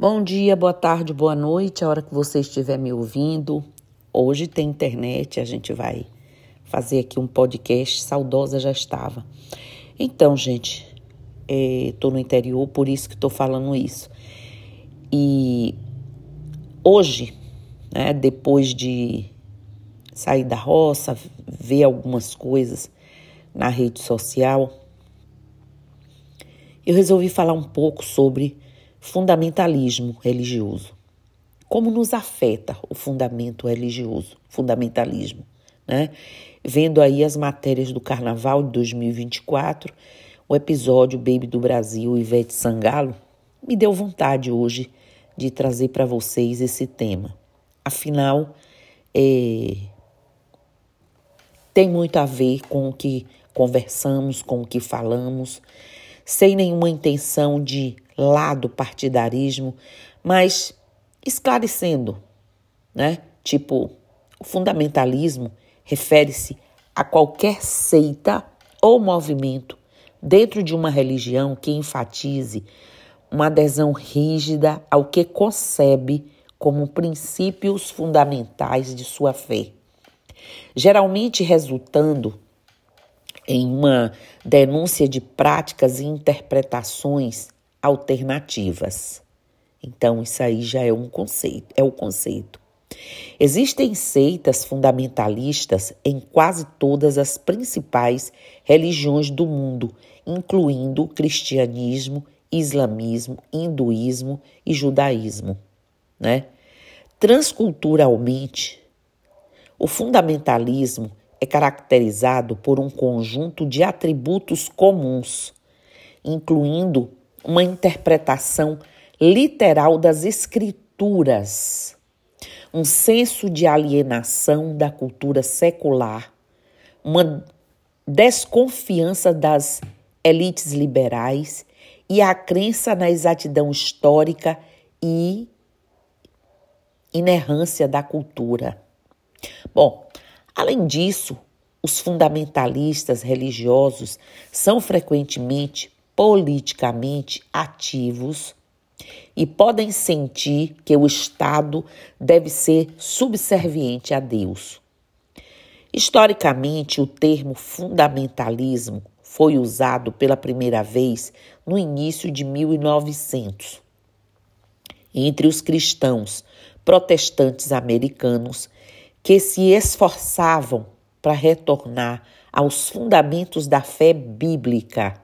Bom dia, boa tarde, boa noite, a hora que você estiver me ouvindo. Hoje tem internet, a gente vai fazer aqui um podcast. Saudosa já estava. Então, gente, estou é, no interior, por isso que estou falando isso. E hoje, né, depois de sair da roça, ver algumas coisas na rede social, eu resolvi falar um pouco sobre fundamentalismo religioso. Como nos afeta o fundamento religioso, fundamentalismo, né? Vendo aí as matérias do Carnaval de 2024, o episódio Baby do Brasil Ivete Sangalo, me deu vontade hoje de trazer para vocês esse tema. Afinal, é, tem muito a ver com o que conversamos, com o que falamos, sem nenhuma intenção de lado partidarismo, mas esclarecendo, né? Tipo, o fundamentalismo refere-se a qualquer seita ou movimento dentro de uma religião que enfatize uma adesão rígida ao que concebe como princípios fundamentais de sua fé, geralmente resultando em uma denúncia de práticas e interpretações alternativas. Então, isso aí já é um conceito, é o conceito. Existem seitas fundamentalistas em quase todas as principais religiões do mundo, incluindo cristianismo, islamismo, hinduísmo e judaísmo, né? Transculturalmente, o fundamentalismo é caracterizado por um conjunto de atributos comuns, incluindo uma interpretação literal das escrituras, um senso de alienação da cultura secular, uma desconfiança das elites liberais e a crença na exatidão histórica e inerrância da cultura. Bom, além disso, os fundamentalistas religiosos são frequentemente politicamente ativos e podem sentir que o Estado deve ser subserviente a Deus. Historicamente, o termo fundamentalismo foi usado pela primeira vez no início de 1900 entre os cristãos protestantes americanos que se esforçavam para retornar aos fundamentos da fé bíblica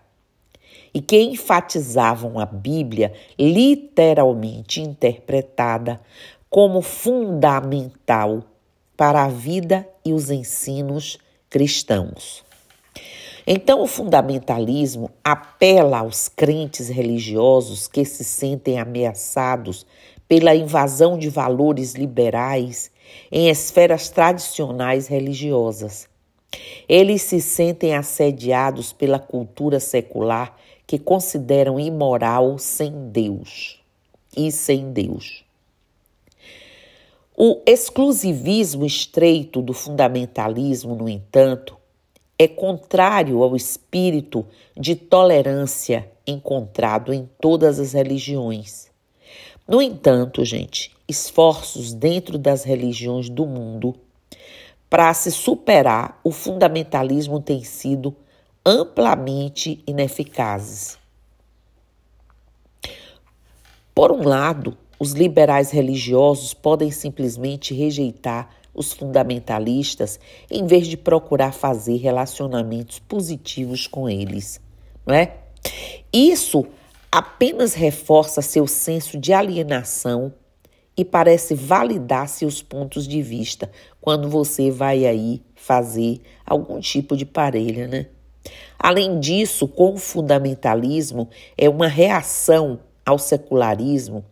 e que enfatizavam a Bíblia literalmente interpretada como fundamental para a vida e os ensinos cristãos. Então, o fundamentalismo apela aos crentes religiosos que se sentem ameaçados pela invasão de valores liberais em esferas tradicionais religiosas. Eles se sentem assediados pela cultura secular que consideram imoral sem Deus e sem Deus. O exclusivismo estreito do fundamentalismo, no entanto, é contrário ao espírito de tolerância encontrado em todas as religiões. No entanto, gente, esforços dentro das religiões do mundo para se superar o fundamentalismo têm sido amplamente ineficazes. Por um lado, os liberais religiosos podem simplesmente rejeitar os fundamentalistas em vez de procurar fazer relacionamentos positivos com eles, não é? Isso apenas reforça seu senso de alienação e parece validar seus pontos de vista quando você vai aí fazer algum tipo de parelha, né? Além disso, com o fundamentalismo é uma reação ao secularismo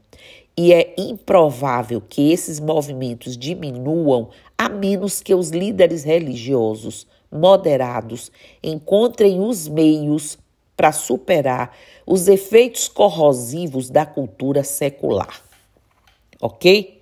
e é improvável que esses movimentos diminuam a menos que os líderes religiosos moderados encontrem os meios para superar os efeitos corrosivos da cultura secular. Ok?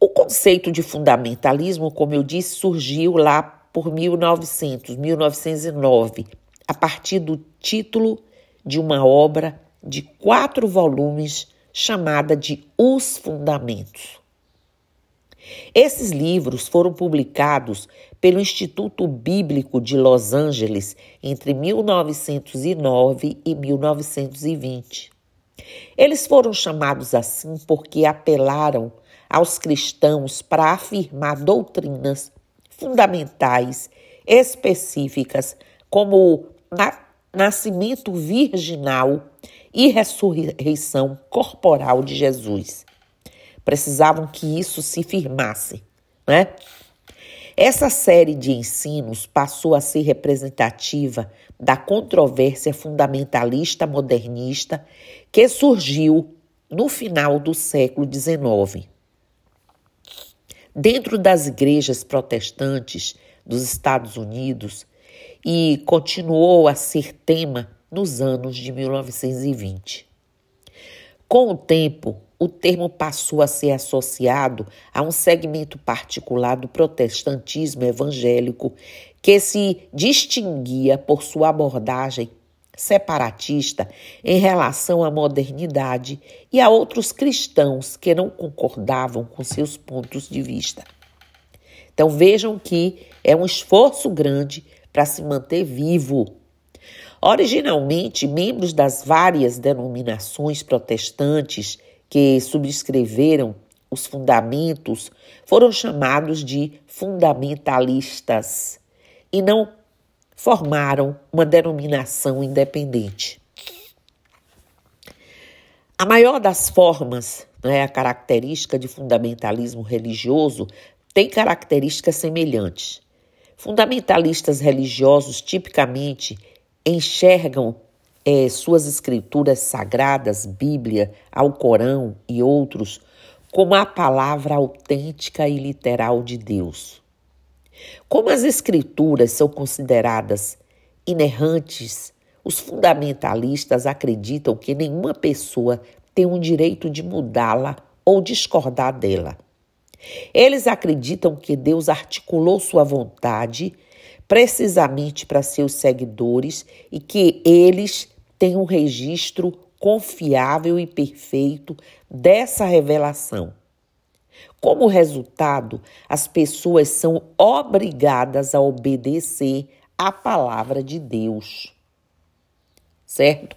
O conceito de fundamentalismo, como eu disse, surgiu lá por 1900, 1909, a partir do título de uma obra de quatro volumes chamada de Os Fundamentos. Esses livros foram publicados pelo Instituto Bíblico de Los Angeles entre 1909 e 1920. Eles foram chamados assim porque apelaram aos cristãos para afirmar doutrinas fundamentais específicas, como o nascimento virginal e ressurreição corporal de Jesus. Precisavam que isso se firmasse, né? Essa série de ensinos passou a ser representativa da controvérsia fundamentalista modernista que surgiu no final do século XIX. Dentro das igrejas protestantes dos Estados Unidos e continuou a ser tema nos anos de 1920. Com o tempo, o termo passou a ser associado a um segmento particular do protestantismo evangélico que se distinguia por sua abordagem separatista em relação à modernidade e a outros cristãos que não concordavam com seus pontos de vista. Então vejam que é um esforço grande para se manter vivo Originalmente, membros das várias denominações protestantes que subscreveram os fundamentos foram chamados de fundamentalistas e não formaram uma denominação independente. A maior das formas, né, a característica de fundamentalismo religioso, tem características semelhantes. Fundamentalistas religiosos tipicamente enxergam é, suas escrituras sagradas, Bíblia, Alcorão e outros, como a palavra autêntica e literal de Deus. Como as escrituras são consideradas inerrantes, os fundamentalistas acreditam que nenhuma pessoa tem o direito de mudá-la ou discordar dela. Eles acreditam que Deus articulou sua vontade precisamente para seus seguidores e que eles têm um registro confiável e perfeito dessa revelação. Como resultado, as pessoas são obrigadas a obedecer à palavra de Deus. Certo?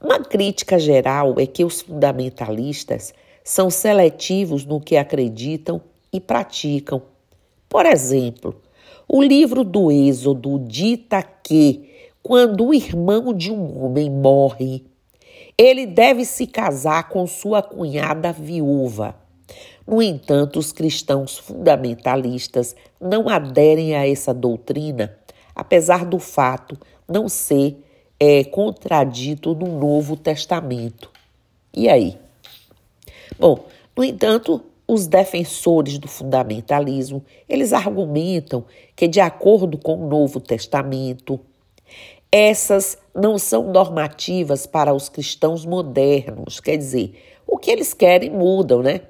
Uma crítica geral é que os fundamentalistas são seletivos no que acreditam e praticam. Por exemplo, o livro do Êxodo dita que, quando o irmão de um homem morre, ele deve se casar com sua cunhada viúva. No entanto, os cristãos fundamentalistas não aderem a essa doutrina, apesar do fato não ser é, contradito no Novo Testamento. E aí? Bom, no entanto, os defensores do fundamentalismo, eles argumentam que de acordo com o Novo Testamento, essas não são normativas para os cristãos modernos, quer dizer, o que eles querem mudam, né?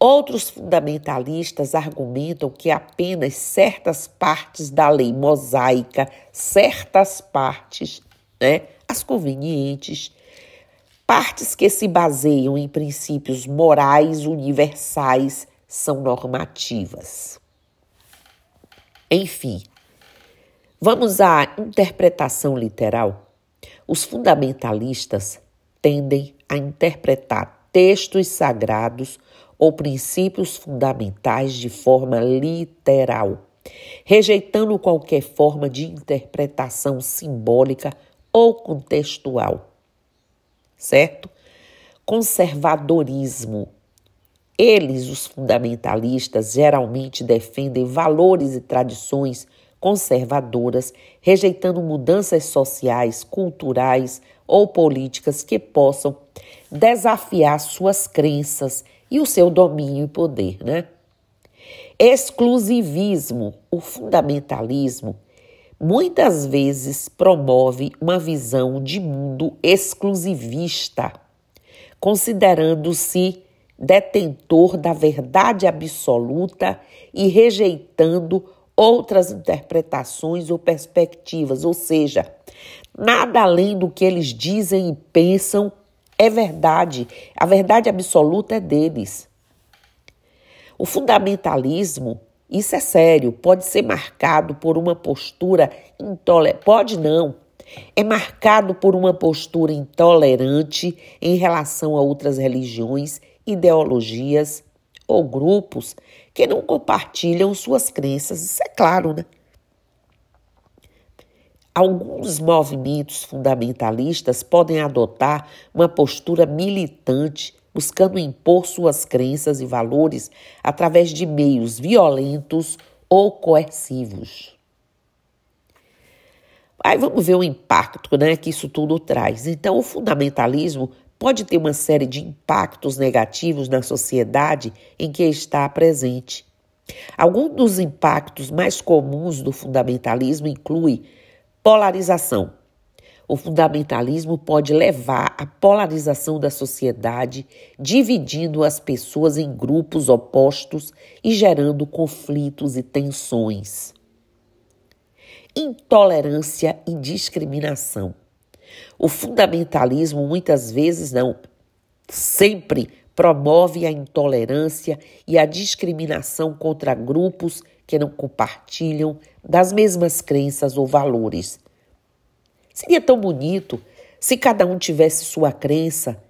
Outros fundamentalistas argumentam que apenas certas partes da lei mosaica, certas partes, né, as convenientes, Partes que se baseiam em princípios morais universais são normativas. Enfim, vamos à interpretação literal. Os fundamentalistas tendem a interpretar textos sagrados ou princípios fundamentais de forma literal, rejeitando qualquer forma de interpretação simbólica ou contextual certo? Conservadorismo. Eles, os fundamentalistas, geralmente defendem valores e tradições conservadoras, rejeitando mudanças sociais, culturais ou políticas que possam desafiar suas crenças e o seu domínio e poder, né? Exclusivismo, o fundamentalismo muitas vezes promove uma visão de mundo exclusivista, considerando-se detentor da verdade absoluta e rejeitando outras interpretações ou perspectivas, ou seja, Nada além do que eles dizem e pensam é verdade. A verdade absoluta é deles. O fundamentalismo, isso é sério, pode ser marcado por uma postura intolerante. Pode não. É marcado por uma postura intolerante em relação a outras religiões, ideologias ou grupos que não compartilham suas crenças. Isso é claro, né? Alguns movimentos fundamentalistas podem adotar uma postura militante, buscando impor suas crenças e valores através de meios violentos ou coercivos. Aí vamos ver o impacto né, que isso tudo traz. Então, o fundamentalismo pode ter uma série de impactos negativos na sociedade em que está presente. Alguns dos impactos mais comuns do fundamentalismo inclui polarização. O fundamentalismo pode levar à polarização da sociedade, dividindo as pessoas em grupos opostos e gerando conflitos e tensões. Intolerância e discriminação. O fundamentalismo muitas vezes não, sempre promove a intolerância e a discriminação contra grupos que não compartilham das mesmas crenças ou valores. Seria tão bonito se cada um tivesse sua crença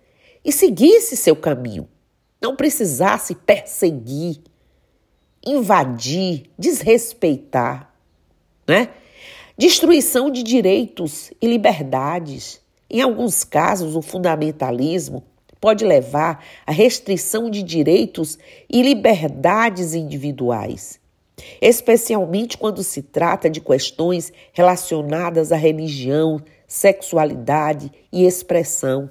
e seguisse seu caminho, não precisasse perseguir, invadir, desrespeitar, né? Destruição de direitos e liberdades. Em alguns casos, o fundamentalismo pode levar à restrição de direitos e liberdades individuais especialmente quando se trata de questões relacionadas à religião, sexualidade e expressão.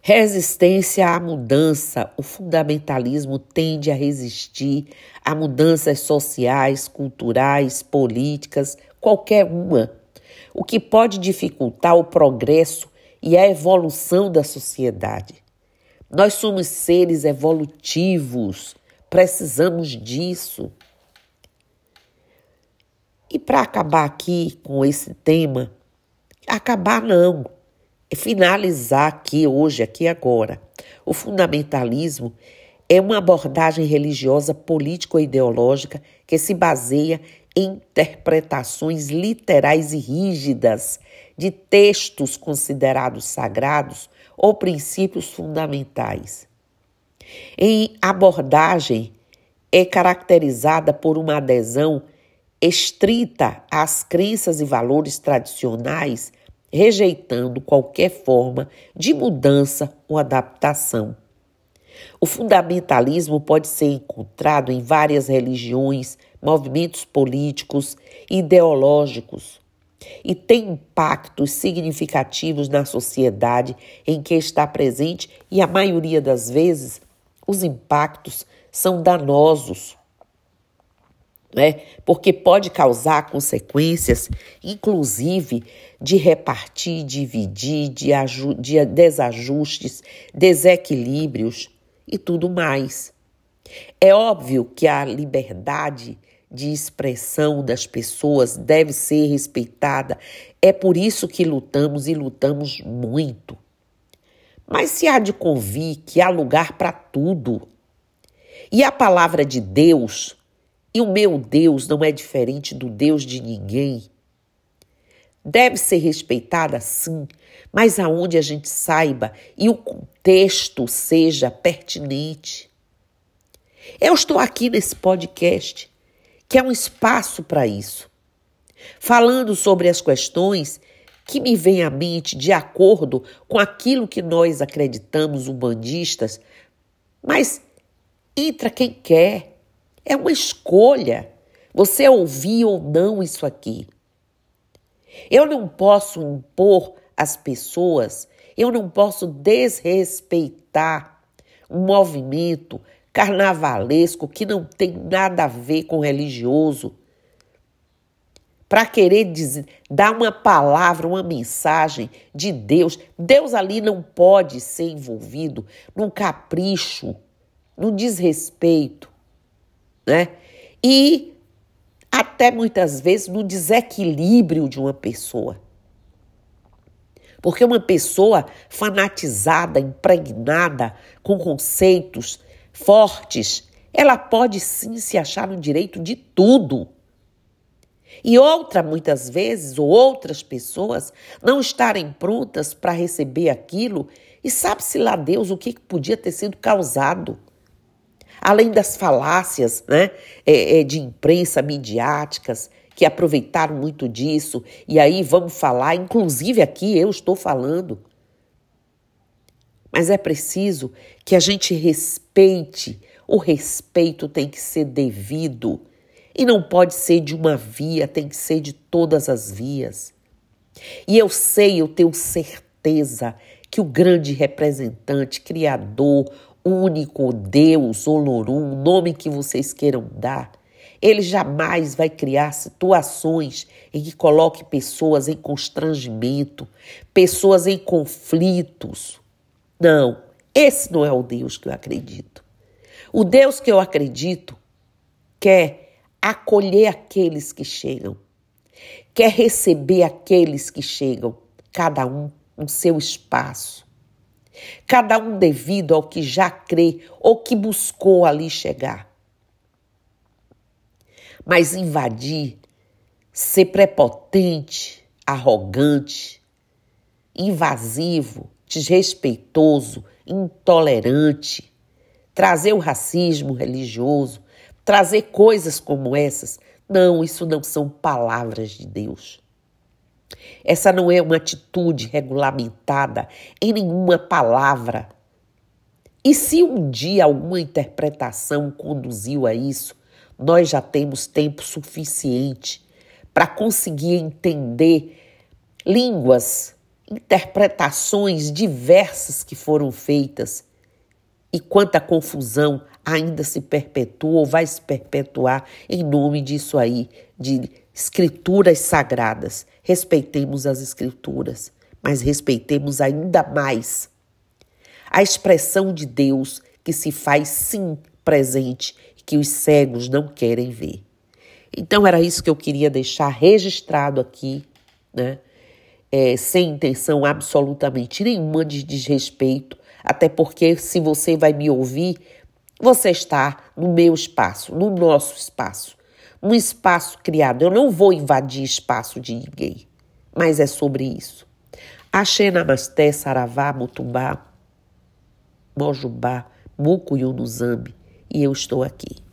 Resistência à mudança. O fundamentalismo tende a resistir a mudanças sociais, culturais, políticas, qualquer uma, o que pode dificultar o progresso e a evolução da sociedade. Nós somos seres evolutivos Precisamos disso. E para acabar aqui com esse tema, acabar não, é finalizar aqui hoje, aqui agora. O fundamentalismo é uma abordagem religiosa político-ideológica que se baseia em interpretações literais e rígidas de textos considerados sagrados ou princípios fundamentais. Em abordagem, é caracterizada por uma adesão estrita às crenças e valores tradicionais, rejeitando qualquer forma de mudança ou adaptação. O fundamentalismo pode ser encontrado em várias religiões, movimentos políticos e ideológicos e tem impactos significativos na sociedade em que está presente e a maioria das vezes os impactos são danosos, né? porque pode causar consequências, inclusive de repartir, dividir, de, de desajustes, desequilíbrios e tudo mais. É óbvio que a liberdade de expressão das pessoas deve ser respeitada. É por isso que lutamos e lutamos muito. Mas se há de convir que há lugar para tudo, e a palavra de Deus, e o meu Deus não é diferente do Deus de ninguém, deve ser respeitada sim, mas aonde a gente saiba e o contexto seja pertinente. Eu estou aqui nesse podcast, que é um espaço para isso, falando sobre as questões que me vem à mente de acordo com aquilo que nós acreditamos umbandistas, mas entra quem quer. É uma escolha. Você ouvir ou não isso aqui. Eu não posso impor às pessoas, eu não posso desrespeitar um movimento carnavalesco que não tem nada a ver com religioso para querer dizer, dar uma palavra, uma mensagem de Deus. Deus ali não pode ser envolvido num capricho, num desrespeito, né? E até muitas vezes no desequilíbrio de uma pessoa. Porque uma pessoa fanatizada, impregnada com conceitos fortes, ela pode sim se achar no direito de tudo. E outra, muitas vezes, ou outras pessoas não estarem prontas para receber aquilo e sabe-se lá Deus o que podia ter sido causado. Além das falácias né, é, é, de imprensa midiáticas que aproveitaram muito disso, e aí vamos falar, inclusive aqui eu estou falando. Mas é preciso que a gente respeite, o respeito tem que ser devido e não pode ser de uma via, tem que ser de todas as vias. E eu sei, eu tenho certeza que o grande representante, criador, único Deus, Olorum, o nome que vocês queiram dar, ele jamais vai criar situações em que coloque pessoas em constrangimento, pessoas em conflitos. Não, esse não é o Deus que eu acredito. O Deus que eu acredito quer acolher aqueles que chegam, quer receber aqueles que chegam, cada um no seu espaço, cada um devido ao que já crê ou que buscou ali chegar. Mas invadir, ser prepotente, arrogante, invasivo, desrespeitoso, intolerante, trazer o racismo religioso, trazer coisas como essas. Não, isso não são palavras de Deus. Essa não é uma atitude regulamentada em nenhuma palavra. E se um dia alguma interpretação conduziu a isso, nós já temos tempo suficiente para conseguir entender línguas, interpretações diversas que foram feitas e quanta confusão ainda se perpetua ou vai se perpetuar em nome disso aí, de escrituras sagradas. Respeitemos as escrituras, mas respeitemos ainda mais a expressão de Deus que se faz sim presente e que os cegos não querem ver. Então era isso que eu queria deixar registrado aqui, né? É, sem intenção absolutamente nenhuma de desrespeito, até porque se você vai me ouvir, você está no meu espaço, no nosso espaço, no espaço criado. Eu não vou invadir espaço de ninguém, mas é sobre isso. Axé Namasté, Saravá, Mutumbá, Mojubá, Mucuyunuzambi, e eu estou aqui.